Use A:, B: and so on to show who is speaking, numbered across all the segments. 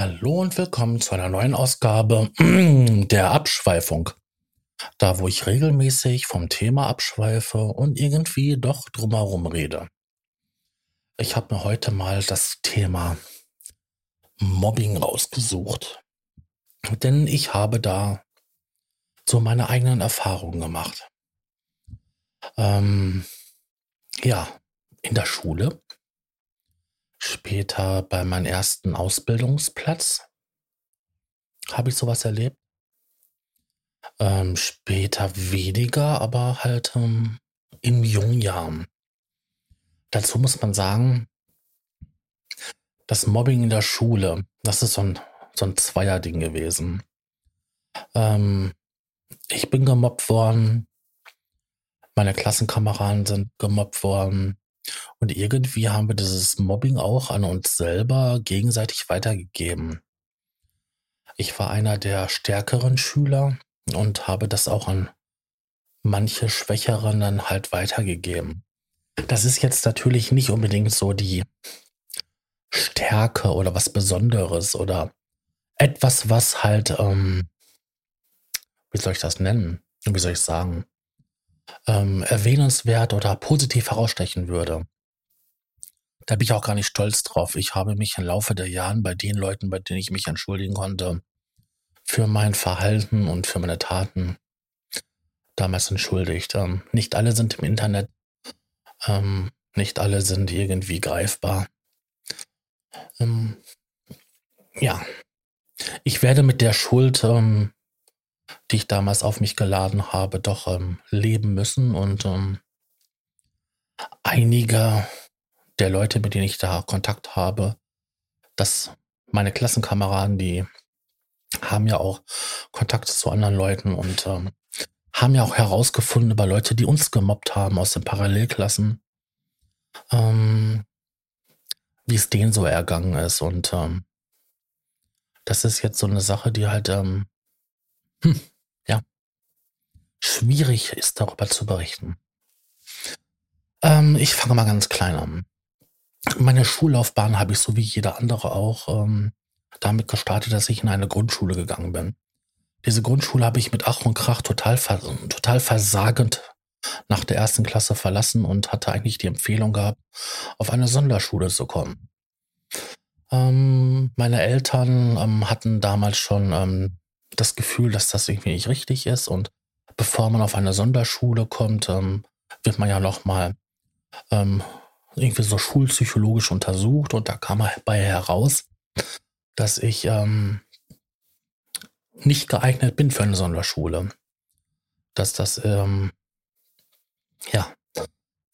A: Hallo und willkommen zu einer neuen Ausgabe der Abschweifung. Da, wo ich regelmäßig vom Thema abschweife und irgendwie doch drumherum rede. Ich habe mir heute mal das Thema Mobbing rausgesucht. Denn ich habe da so meine eigenen Erfahrungen gemacht. Ähm, ja, in der Schule Später bei meinem ersten Ausbildungsplatz habe ich sowas erlebt. Ähm, später weniger, aber halt ähm, in jungen Jahren. Dazu muss man sagen, das Mobbing in der Schule, das ist so ein, so ein Zweierding gewesen. Ähm, ich bin gemobbt worden, meine Klassenkameraden sind gemobbt worden, und irgendwie haben wir dieses Mobbing auch an uns selber gegenseitig weitergegeben. Ich war einer der stärkeren Schüler und habe das auch an manche Schwächeren dann halt weitergegeben. Das ist jetzt natürlich nicht unbedingt so die Stärke oder was Besonderes oder etwas, was halt, ähm, wie soll ich das nennen? Wie soll ich sagen? Ähm, erwähnenswert oder positiv herausstechen würde. Da bin ich auch gar nicht stolz drauf. Ich habe mich im Laufe der Jahren bei den Leuten, bei denen ich mich entschuldigen konnte, für mein Verhalten und für meine Taten damals entschuldigt. Ähm, nicht alle sind im Internet, ähm, nicht alle sind irgendwie greifbar. Ähm, ja, ich werde mit der Schuld ähm, die ich damals auf mich geladen habe, doch ähm, leben müssen. Und ähm, einige der Leute, mit denen ich da Kontakt habe, dass meine Klassenkameraden, die haben ja auch Kontakt zu anderen Leuten und ähm, haben ja auch herausgefunden über Leute, die uns gemobbt haben aus den Parallelklassen, ähm, wie es denen so ergangen ist. Und ähm, das ist jetzt so eine Sache, die halt ähm, hm, ja, schwierig ist darüber zu berichten. Ähm, ich fange mal ganz klein an. Meine Schullaufbahn habe ich so wie jeder andere auch ähm, damit gestartet, dass ich in eine Grundschule gegangen bin. Diese Grundschule habe ich mit Ach und Krach total, total versagend nach der ersten Klasse verlassen und hatte eigentlich die Empfehlung gehabt, auf eine Sonderschule zu kommen. Ähm, meine Eltern ähm, hatten damals schon ähm, das Gefühl, dass das irgendwie nicht richtig ist. Und bevor man auf eine Sonderschule kommt, ähm, wird man ja nochmal ähm, irgendwie so schulpsychologisch untersucht. Und da kam bei heraus, dass ich ähm, nicht geeignet bin für eine Sonderschule. Dass das, ähm, ja,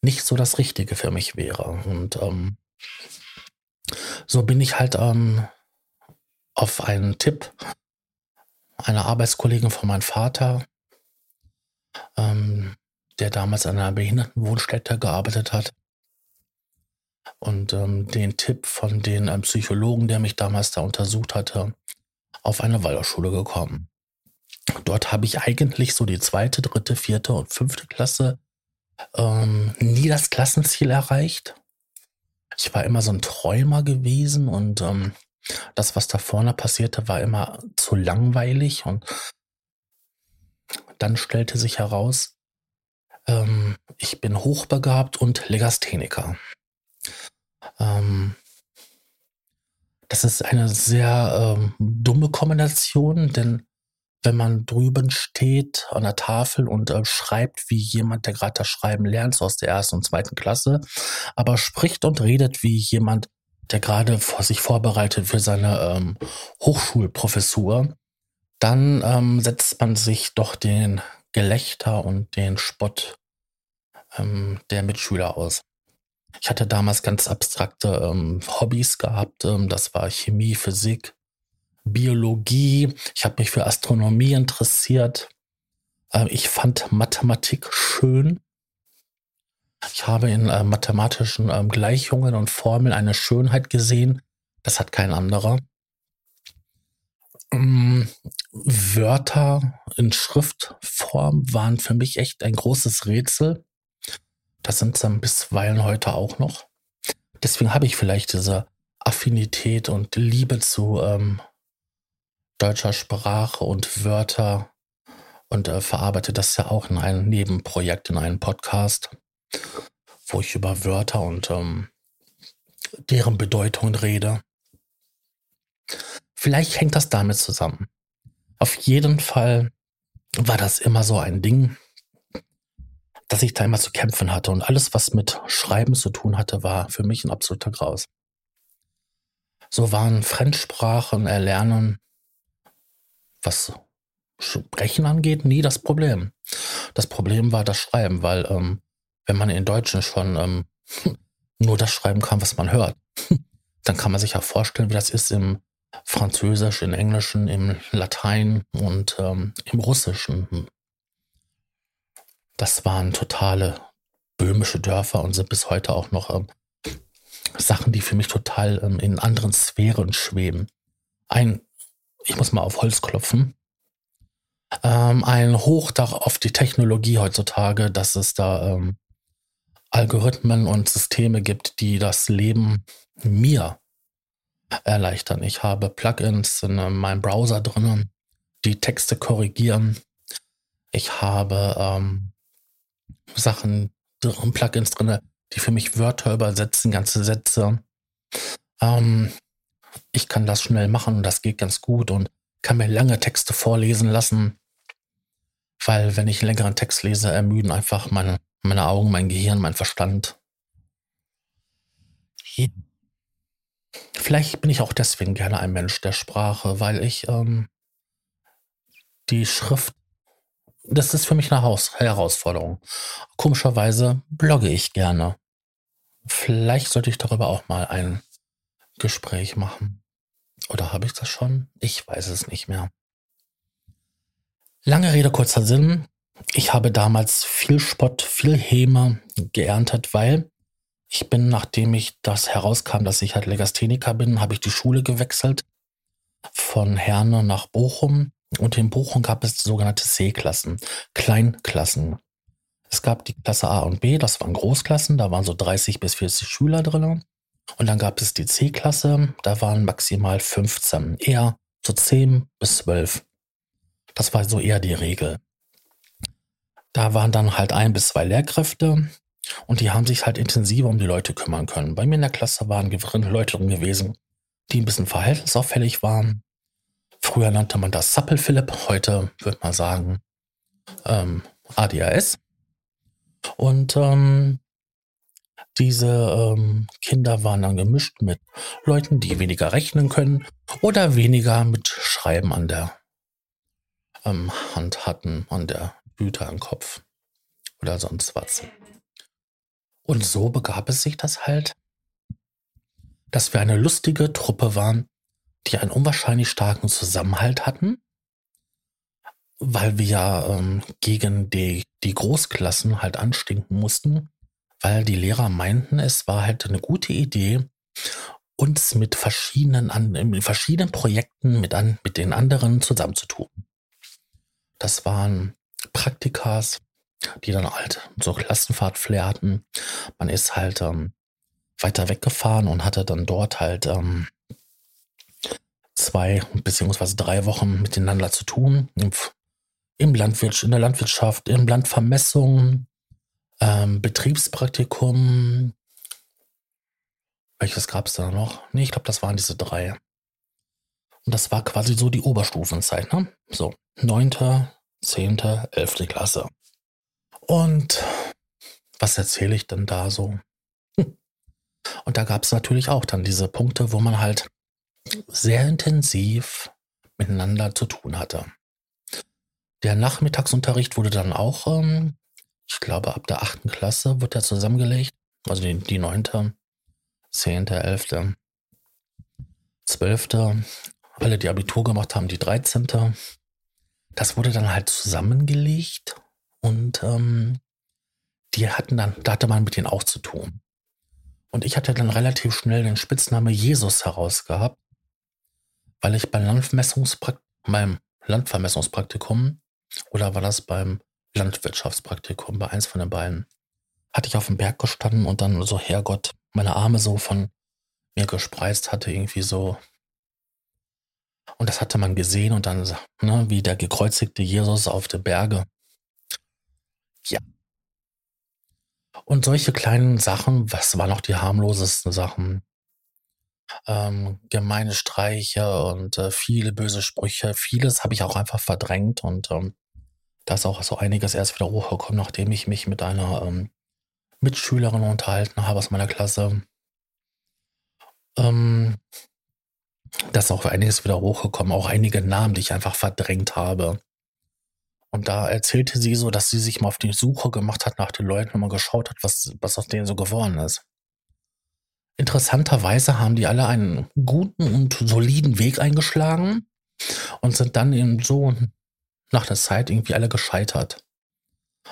A: nicht so das Richtige für mich wäre. Und ähm, so bin ich halt ähm, auf einen Tipp einer Arbeitskollegin von meinem Vater, ähm, der damals an einer Behindertenwohnstätte gearbeitet hat. Und ähm, den Tipp von den ähm, Psychologen, der mich damals da untersucht hatte, auf eine Waldorfschule gekommen. Dort habe ich eigentlich so die zweite, dritte, vierte und fünfte Klasse ähm, nie das Klassenziel erreicht. Ich war immer so ein Träumer gewesen und ähm, das, was da vorne passierte, war immer zu langweilig und dann stellte sich heraus, ähm, ich bin hochbegabt und Legastheniker. Ähm, das ist eine sehr ähm, dumme Kombination, denn wenn man drüben steht an der Tafel und äh, schreibt wie jemand, der gerade das Schreiben lernt, so aus der ersten und zweiten Klasse, aber spricht und redet wie jemand, der gerade vor sich vorbereitet für seine ähm, Hochschulprofessur, dann ähm, setzt man sich doch den Gelächter und den Spott ähm, der Mitschüler aus. Ich hatte damals ganz abstrakte ähm, Hobbys gehabt. Ähm, das war Chemie, Physik, Biologie. Ich habe mich für Astronomie interessiert. Äh, ich fand Mathematik schön. Ich habe in äh, mathematischen ähm, Gleichungen und Formeln eine Schönheit gesehen. Das hat kein anderer. Ähm, Wörter in Schriftform waren für mich echt ein großes Rätsel. Das sind dann bisweilen heute auch noch. Deswegen habe ich vielleicht diese Affinität und Liebe zu ähm, deutscher Sprache und Wörter und äh, verarbeite das ja auch in einem Nebenprojekt, in einem Podcast, wo ich über Wörter und ähm, deren Bedeutung rede. Vielleicht hängt das damit zusammen. Auf jeden Fall war das immer so ein Ding, dass ich da immer zu kämpfen hatte. Und alles, was mit Schreiben zu tun hatte, war für mich ein absoluter Graus. So waren Fremdsprachen erlernen, was Sprechen angeht, nie das Problem. Das Problem war das Schreiben, weil ähm, wenn man in Deutschen schon ähm, nur das schreiben kann, was man hört, dann kann man sich ja vorstellen, wie das ist im Französisch, im Englischen, im Latein und ähm, im Russischen. Das waren totale böhmische Dörfer und sind bis heute auch noch ähm, Sachen, die für mich total ähm, in anderen Sphären schweben. Ein, ich muss mal auf Holz klopfen, ähm, ein Hochdach auf die Technologie heutzutage, dass es da ähm, Algorithmen und Systeme gibt, die das Leben mir erleichtern. Ich habe Plugins in meinem Browser drinnen, die Texte korrigieren. Ich habe ähm, Sachen, Plugins drin, die für mich Wörter übersetzen, ganze Sätze. Ähm, ich kann das schnell machen und das geht ganz gut und kann mir lange Texte vorlesen lassen, weil wenn ich einen längeren Text lese, ermüden einfach meine, meine Augen, mein Gehirn, mein Verstand. Vielleicht bin ich auch deswegen gerne ein Mensch der Sprache, weil ich ähm, die Schrift, das ist für mich eine Haus Herausforderung. Komischerweise blogge ich gerne. Vielleicht sollte ich darüber auch mal ein Gespräch machen. Oder habe ich das schon? Ich weiß es nicht mehr. Lange Rede, kurzer Sinn. Ich habe damals viel Spott, viel Häme geerntet, weil ich bin, nachdem ich das herauskam, dass ich halt Legastheniker bin, habe ich die Schule gewechselt von Herne nach Bochum. Und in Bochum gab es sogenannte C-Klassen, Kleinklassen. Es gab die Klasse A und B, das waren Großklassen, da waren so 30 bis 40 Schüler drin. Und dann gab es die C-Klasse, da waren maximal 15, eher so 10 bis 12. Das war so eher die Regel. Da waren dann halt ein bis zwei Lehrkräfte und die haben sich halt intensiver um die Leute kümmern können. Bei mir in der Klasse waren Leute drin gewesen, die ein bisschen verhaltensauffällig waren. Früher nannte man das Sappelphilipp, heute würde man sagen ähm, ADHS. Und ähm, diese ähm, Kinder waren dann gemischt mit Leuten, die weniger rechnen können oder weniger mit Schreiben an der ähm, Hand hatten, an der Blüte am Kopf oder sonst was. Und so begab es sich das halt, dass wir eine lustige Truppe waren, die einen unwahrscheinlich starken Zusammenhalt hatten weil wir ja ähm, gegen die, die Großklassen halt anstinken mussten, weil die Lehrer meinten, es war halt eine gute Idee, uns mit verschiedenen, an, in verschiedenen Projekten mit, an, mit den anderen zusammenzutun. Das waren Praktikas, die dann halt so Klassenfahrt-Flair hatten. Man ist halt ähm, weiter weggefahren und hatte dann dort halt ähm, zwei beziehungsweise drei Wochen miteinander zu tun. Im im Landwirtschaft, in der Landwirtschaft, in Landvermessung, ähm, Betriebspraktikum. Welches gab es da noch? Nee, ich glaube, das waren diese drei. Und das war quasi so die Oberstufenzeit, ne? So, neunte, zehnte, elfte Klasse. Und was erzähle ich denn da so? Hm. Und da gab es natürlich auch dann diese Punkte, wo man halt sehr intensiv miteinander zu tun hatte. Der Nachmittagsunterricht wurde dann auch, ähm, ich glaube, ab der achten Klasse wurde er zusammengelegt. Also die, die neunte, zehnte, elfte, zwölfte. Alle, die Abitur gemacht haben, die dreizehnte. Das wurde dann halt zusammengelegt und ähm, die hatten dann, da hatte man mit denen auch zu tun. Und ich hatte dann relativ schnell den Spitzname Jesus herausgehabt, weil ich beim meinem Landvermessungspraktikum oder war das beim Landwirtschaftspraktikum, bei eins von den beiden? Hatte ich auf dem Berg gestanden und dann so, Herrgott, meine Arme so von mir gespreizt hatte, irgendwie so. Und das hatte man gesehen und dann, ne, wie der gekreuzigte Jesus auf der Berge. Ja. Und solche kleinen Sachen, was waren auch die harmlosesten Sachen? Ähm, gemeine Streiche und äh, viele böse Sprüche. Vieles habe ich auch einfach verdrängt und ähm, da ist auch so einiges erst wieder hochgekommen, nachdem ich mich mit einer ähm, Mitschülerin unterhalten habe aus meiner Klasse. Ähm, da ist auch einiges wieder hochgekommen, auch einige Namen, die ich einfach verdrängt habe. Und da erzählte sie so, dass sie sich mal auf die Suche gemacht hat nach den Leuten und mal geschaut hat, was, was aus denen so geworden ist. Interessanterweise haben die alle einen guten und soliden Weg eingeschlagen und sind dann eben so nach der Zeit irgendwie alle gescheitert.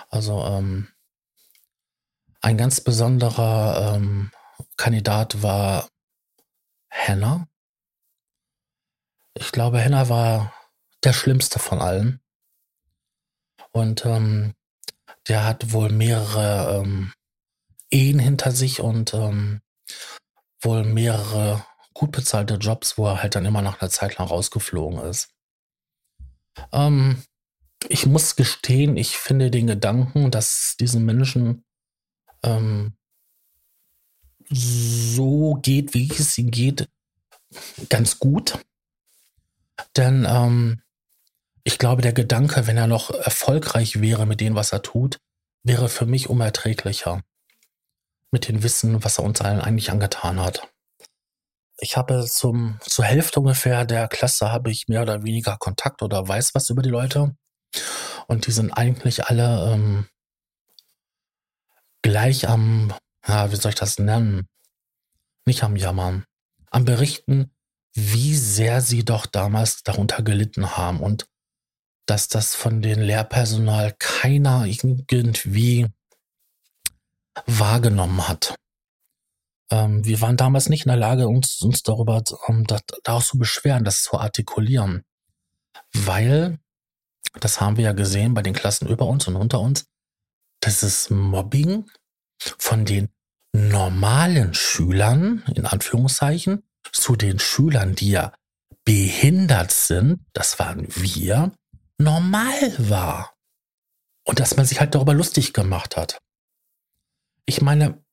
A: Also ähm, ein ganz besonderer ähm, Kandidat war Hannah. Ich glaube, Hannah war der schlimmste von allen. Und ähm, der hat wohl mehrere ähm, Ehen hinter sich und ähm, wohl mehrere gut bezahlte Jobs, wo er halt dann immer nach einer Zeit lang rausgeflogen ist. Ähm, ich muss gestehen, ich finde den Gedanken, dass diesen Menschen ähm, so geht, wie es ihm geht, ganz gut. Denn ähm, ich glaube, der Gedanke, wenn er noch erfolgreich wäre mit dem, was er tut, wäre für mich unerträglicher. Mit dem Wissen, was er uns allen eigentlich angetan hat. Ich habe zum, zur Hälfte ungefähr der Klasse habe ich mehr oder weniger Kontakt oder weiß was über die Leute. Und die sind eigentlich alle ähm, gleich am, ja, wie soll ich das nennen? Nicht am Jammern. Am Berichten, wie sehr sie doch damals darunter gelitten haben und dass das von den Lehrpersonal keiner irgendwie wahrgenommen hat. Ähm, wir waren damals nicht in der Lage, uns, uns darüber um, da, daraus zu beschweren, das zu artikulieren. Weil, das haben wir ja gesehen bei den Klassen über uns und unter uns, das ist Mobbing von den normalen Schülern, in Anführungszeichen, zu den Schülern, die ja behindert sind, das waren wir, normal war. Und dass man sich halt darüber lustig gemacht hat. Ich meine,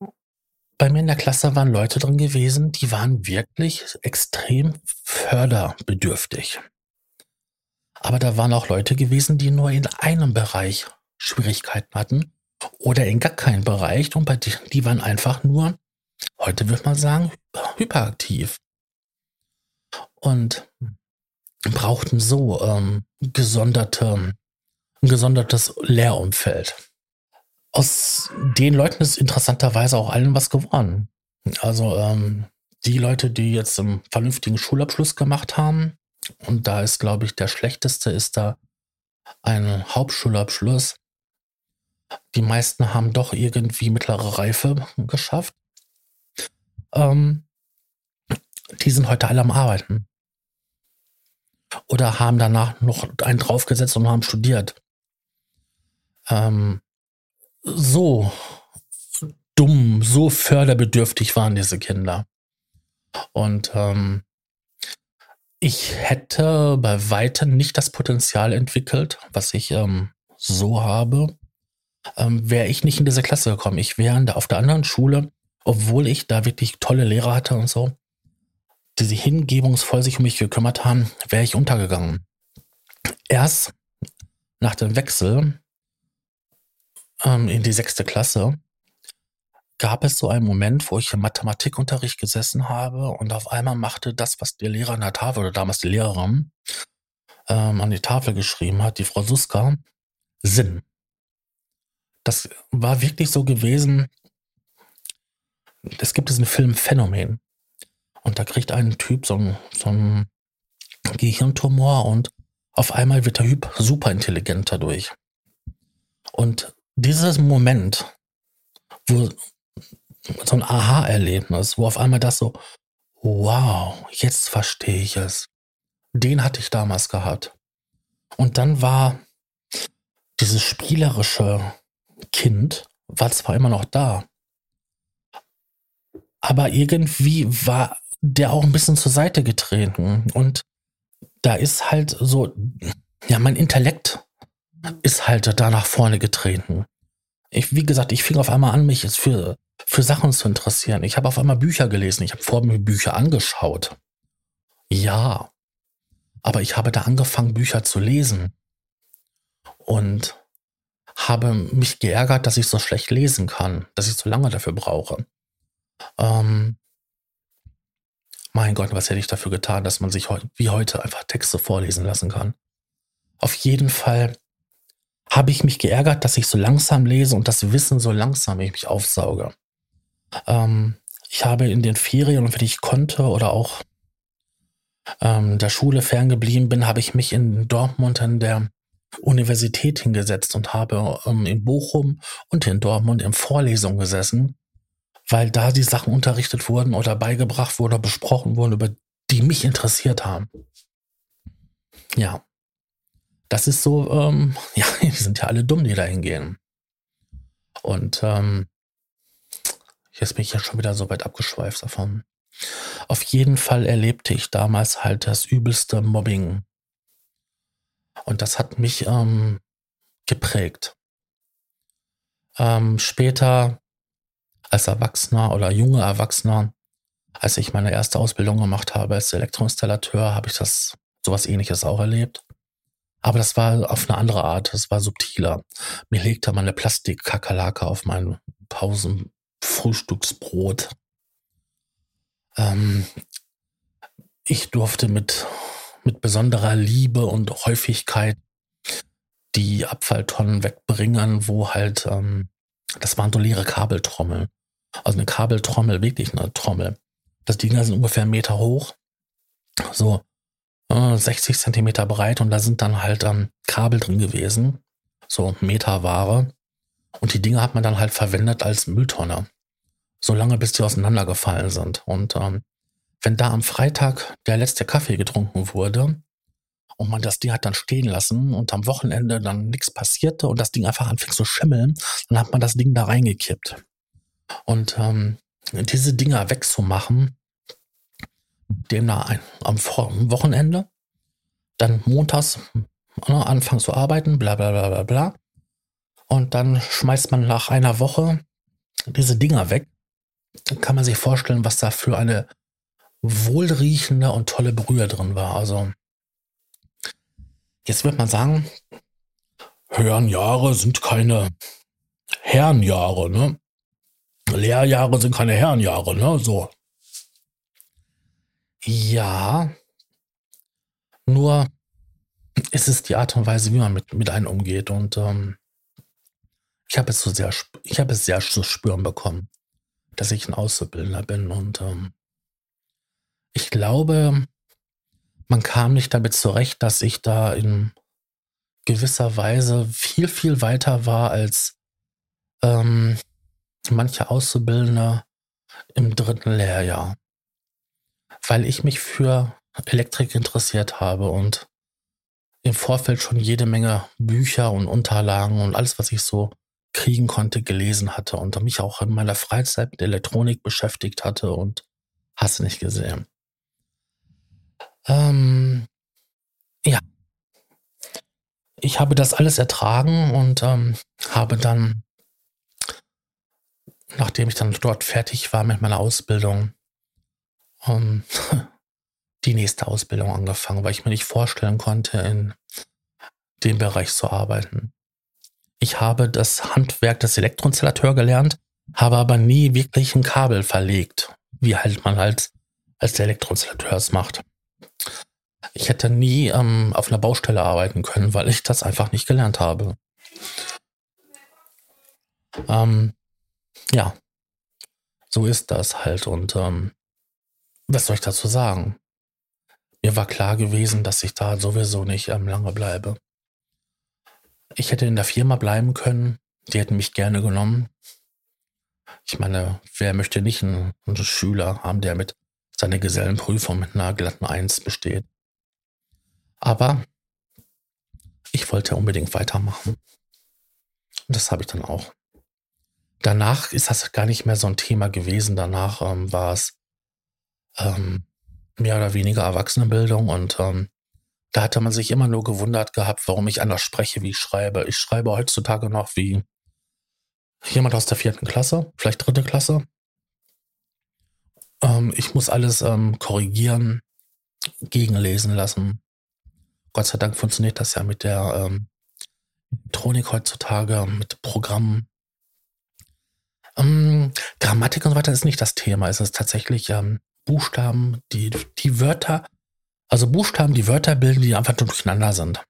A: bei mir in der Klasse waren Leute drin gewesen, die waren wirklich extrem förderbedürftig. Aber da waren auch Leute gewesen, die nur in einem Bereich Schwierigkeiten hatten oder in gar keinem Bereich und bei die, die waren einfach nur, heute würde man sagen, hyperaktiv. Und brauchten so ähm, gesonderte, ein gesondertes Lehrumfeld. Aus den Leuten ist interessanterweise auch allen was geworden. Also ähm, die Leute, die jetzt einen vernünftigen Schulabschluss gemacht haben, und da ist, glaube ich, der schlechteste ist da ein Hauptschulabschluss. Die meisten haben doch irgendwie mittlere Reife geschafft. Ähm, die sind heute alle am Arbeiten. Oder haben danach noch einen draufgesetzt und haben studiert. Ähm, so dumm, so förderbedürftig waren diese Kinder. Und ähm, ich hätte bei weitem nicht das Potenzial entwickelt, was ich ähm, so habe, ähm, wäre ich nicht in diese Klasse gekommen. Ich wäre auf der anderen Schule, obwohl ich da wirklich tolle Lehrer hatte und so, die sich hingebungsvoll sich um mich gekümmert haben, wäre ich untergegangen. Erst nach dem Wechsel ähm, in die sechste Klasse gab es so einen Moment, wo ich im Mathematikunterricht gesessen habe und auf einmal machte das, was der Lehrer an der Tafel oder damals die Lehrerin ähm, an die Tafel geschrieben hat, die Frau Suska, Sinn. Das war wirklich so gewesen. Es gibt diesen Film Phänomen. Und da kriegt ein Typ so einen, so Gehirntumor und auf einmal wird der Typ super intelligent dadurch. Und dieses Moment, wo so ein Aha-Erlebnis, wo auf einmal das so, wow, jetzt verstehe ich es. Den hatte ich damals gehabt. Und dann war dieses spielerische Kind, war zwar immer noch da, aber irgendwie war der auch ein bisschen zur Seite getreten. Und da ist halt so, ja, mein Intellekt ist halt da nach vorne getreten. Ich, wie gesagt, ich fing auf einmal an, mich für, für Sachen zu interessieren. Ich habe auf einmal Bücher gelesen. Ich habe vor mir Bücher angeschaut. Ja. Aber ich habe da angefangen, Bücher zu lesen. Und habe mich geärgert, dass ich so schlecht lesen kann, dass ich so lange dafür brauche. Ähm, mein Gott, was hätte ich dafür getan, dass man sich wie heute einfach Texte vorlesen lassen kann. Auf jeden Fall habe ich mich geärgert, dass ich so langsam lese und das Wissen so langsam ich mich aufsauge. Ähm, ich habe in den Ferien, wenn ich konnte oder auch ähm, der Schule ferngeblieben bin, habe ich mich in Dortmund in der Universität hingesetzt und habe ähm, in Bochum und in Dortmund in Vorlesungen gesessen weil da die Sachen unterrichtet wurden oder beigebracht wurden oder besprochen wurden, über die mich interessiert haben. Ja. Das ist so, ähm, ja, die sind ja alle dumm, die da hingehen. Und ähm, jetzt bin ich ja schon wieder so weit abgeschweift davon. Auf jeden Fall erlebte ich damals halt das übelste Mobbing. Und das hat mich ähm, geprägt. Ähm, später als Erwachsener oder junger Erwachsener, als ich meine erste Ausbildung gemacht habe als Elektroinstallateur, habe ich das sowas ähnliches auch erlebt. Aber das war auf eine andere Art, das war subtiler. Mir legte man eine Plastikkakerlake auf mein Pausenfrühstücksbrot. Ähm, ich durfte mit, mit besonderer Liebe und Häufigkeit die Abfalltonnen wegbringen, wo halt, ähm, das waren so leere Kabeltrommeln. Also eine Kabeltrommel, wirklich eine Trommel. Das Ding ist ungefähr einen Meter hoch, so äh, 60 Zentimeter breit und da sind dann halt ähm, Kabel drin gewesen, so Meterware. Und die Dinge hat man dann halt verwendet als Mülltonne, solange bis die auseinandergefallen sind. Und ähm, wenn da am Freitag der letzte Kaffee getrunken wurde und man das Ding hat dann stehen lassen und am Wochenende dann nichts passierte und das Ding einfach anfing zu schimmeln, dann hat man das Ding da reingekippt. Und ähm, diese Dinger wegzumachen, demnach ein, am Wochenende, dann montags ne, anfangen zu arbeiten, bla bla bla bla bla. Und dann schmeißt man nach einer Woche diese Dinger weg. Dann kann man sich vorstellen, was da für eine wohlriechende und tolle Brühe drin war. Also jetzt wird man sagen, Herrenjahre sind keine Herrenjahre, ne? Lehrjahre sind keine Herrenjahre, ne? So. Ja. Nur ist es die Art und Weise, wie man mit, mit einem umgeht. Und ähm, ich habe es so sehr, ich habe es sehr zu spüren bekommen, dass ich ein Auszubildender bin. Und ähm, ich glaube, man kam nicht damit zurecht, dass ich da in gewisser Weise viel, viel weiter war als ähm, manche Auszubildende im dritten Lehrjahr, weil ich mich für Elektrik interessiert habe und im Vorfeld schon jede Menge Bücher und Unterlagen und alles, was ich so kriegen konnte, gelesen hatte und mich auch in meiner Freizeit mit Elektronik beschäftigt hatte und hast nicht gesehen. Ähm, ja. Ich habe das alles ertragen und ähm, habe dann nachdem ich dann dort fertig war mit meiner Ausbildung, um, ähm, die nächste Ausbildung angefangen, weil ich mir nicht vorstellen konnte, in dem Bereich zu arbeiten. Ich habe das Handwerk des Elektroinstallateur gelernt, habe aber nie wirklich ein Kabel verlegt, wie halt man halt als Elektroinstallateur es macht. Ich hätte nie ähm, auf einer Baustelle arbeiten können, weil ich das einfach nicht gelernt habe. Ähm, ja, so ist das halt. Und ähm, was soll ich dazu sagen? Mir war klar gewesen, dass ich da sowieso nicht ähm, lange bleibe. Ich hätte in der Firma bleiben können. Die hätten mich gerne genommen. Ich meine, wer möchte nicht einen, einen Schüler haben, der mit seiner Gesellenprüfung mit einer glatten Eins besteht? Aber ich wollte unbedingt weitermachen. Und das habe ich dann auch danach ist das gar nicht mehr so ein Thema gewesen. Danach ähm, war es ähm, mehr oder weniger Erwachsenenbildung und ähm, da hatte man sich immer nur gewundert gehabt, warum ich anders spreche, wie ich schreibe. Ich schreibe heutzutage noch wie jemand aus der vierten Klasse, vielleicht dritte Klasse. Ähm, ich muss alles ähm, korrigieren, gegenlesen lassen. Gott sei Dank funktioniert das ja mit der ähm, Elektronik heutzutage, mit Programmen. Ähm, Grammatik und so weiter ist nicht das Thema. Es ist tatsächlich ähm, Buchstaben, die, die Wörter, also Buchstaben, die Wörter bilden, die einfach durcheinander sind.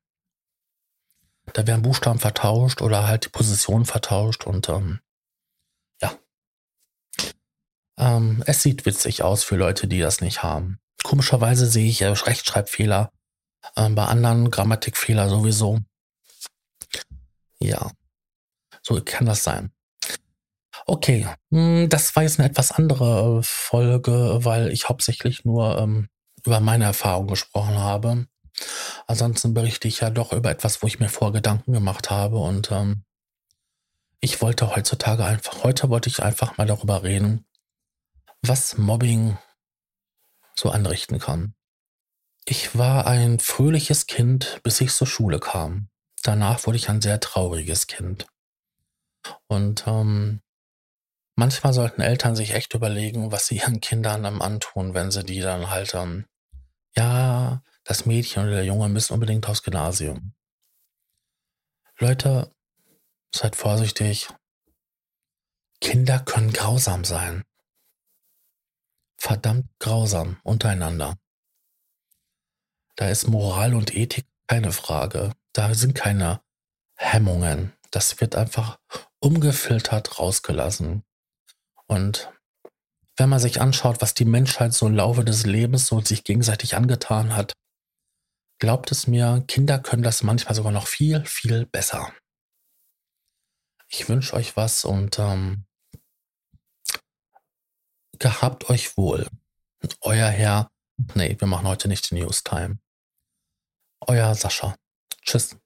A: Da werden Buchstaben vertauscht oder halt die Position vertauscht und ähm, ja. Ähm, es sieht witzig aus für Leute, die das nicht haben. Komischerweise sehe ich äh, Rechtschreibfehler, äh, bei anderen Grammatikfehler sowieso. Ja, so kann das sein. Okay, hm, das war jetzt eine etwas andere äh, Folge, weil ich hauptsächlich nur ähm, über meine Erfahrung gesprochen habe. Ansonsten berichte ich ja doch über etwas, wo ich mir vor Gedanken gemacht habe und ähm, ich wollte heutzutage einfach, heute wollte ich einfach mal darüber reden, was Mobbing so anrichten kann. Ich war ein fröhliches Kind, bis ich zur Schule kam. Danach wurde ich ein sehr trauriges Kind. Und ähm, manchmal sollten Eltern sich echt überlegen, was sie ihren Kindern am antun, wenn sie die dann halt, ähm, ja, das Mädchen oder der Junge müssen unbedingt aufs Gymnasium. Leute, seid vorsichtig. Kinder können grausam sein. Verdammt grausam untereinander. Da ist Moral und Ethik keine Frage. Da sind keine Hemmungen. Das wird einfach ungefiltert rausgelassen. Und wenn man sich anschaut, was die Menschheit so im Laufe des Lebens so sich gegenseitig angetan hat, glaubt es mir, Kinder können das manchmal sogar noch viel, viel besser. Ich wünsche euch was und ähm, gehabt euch wohl. Euer Herr. Nee, wir machen heute nicht News Time. Euer Sascha. Tschüss.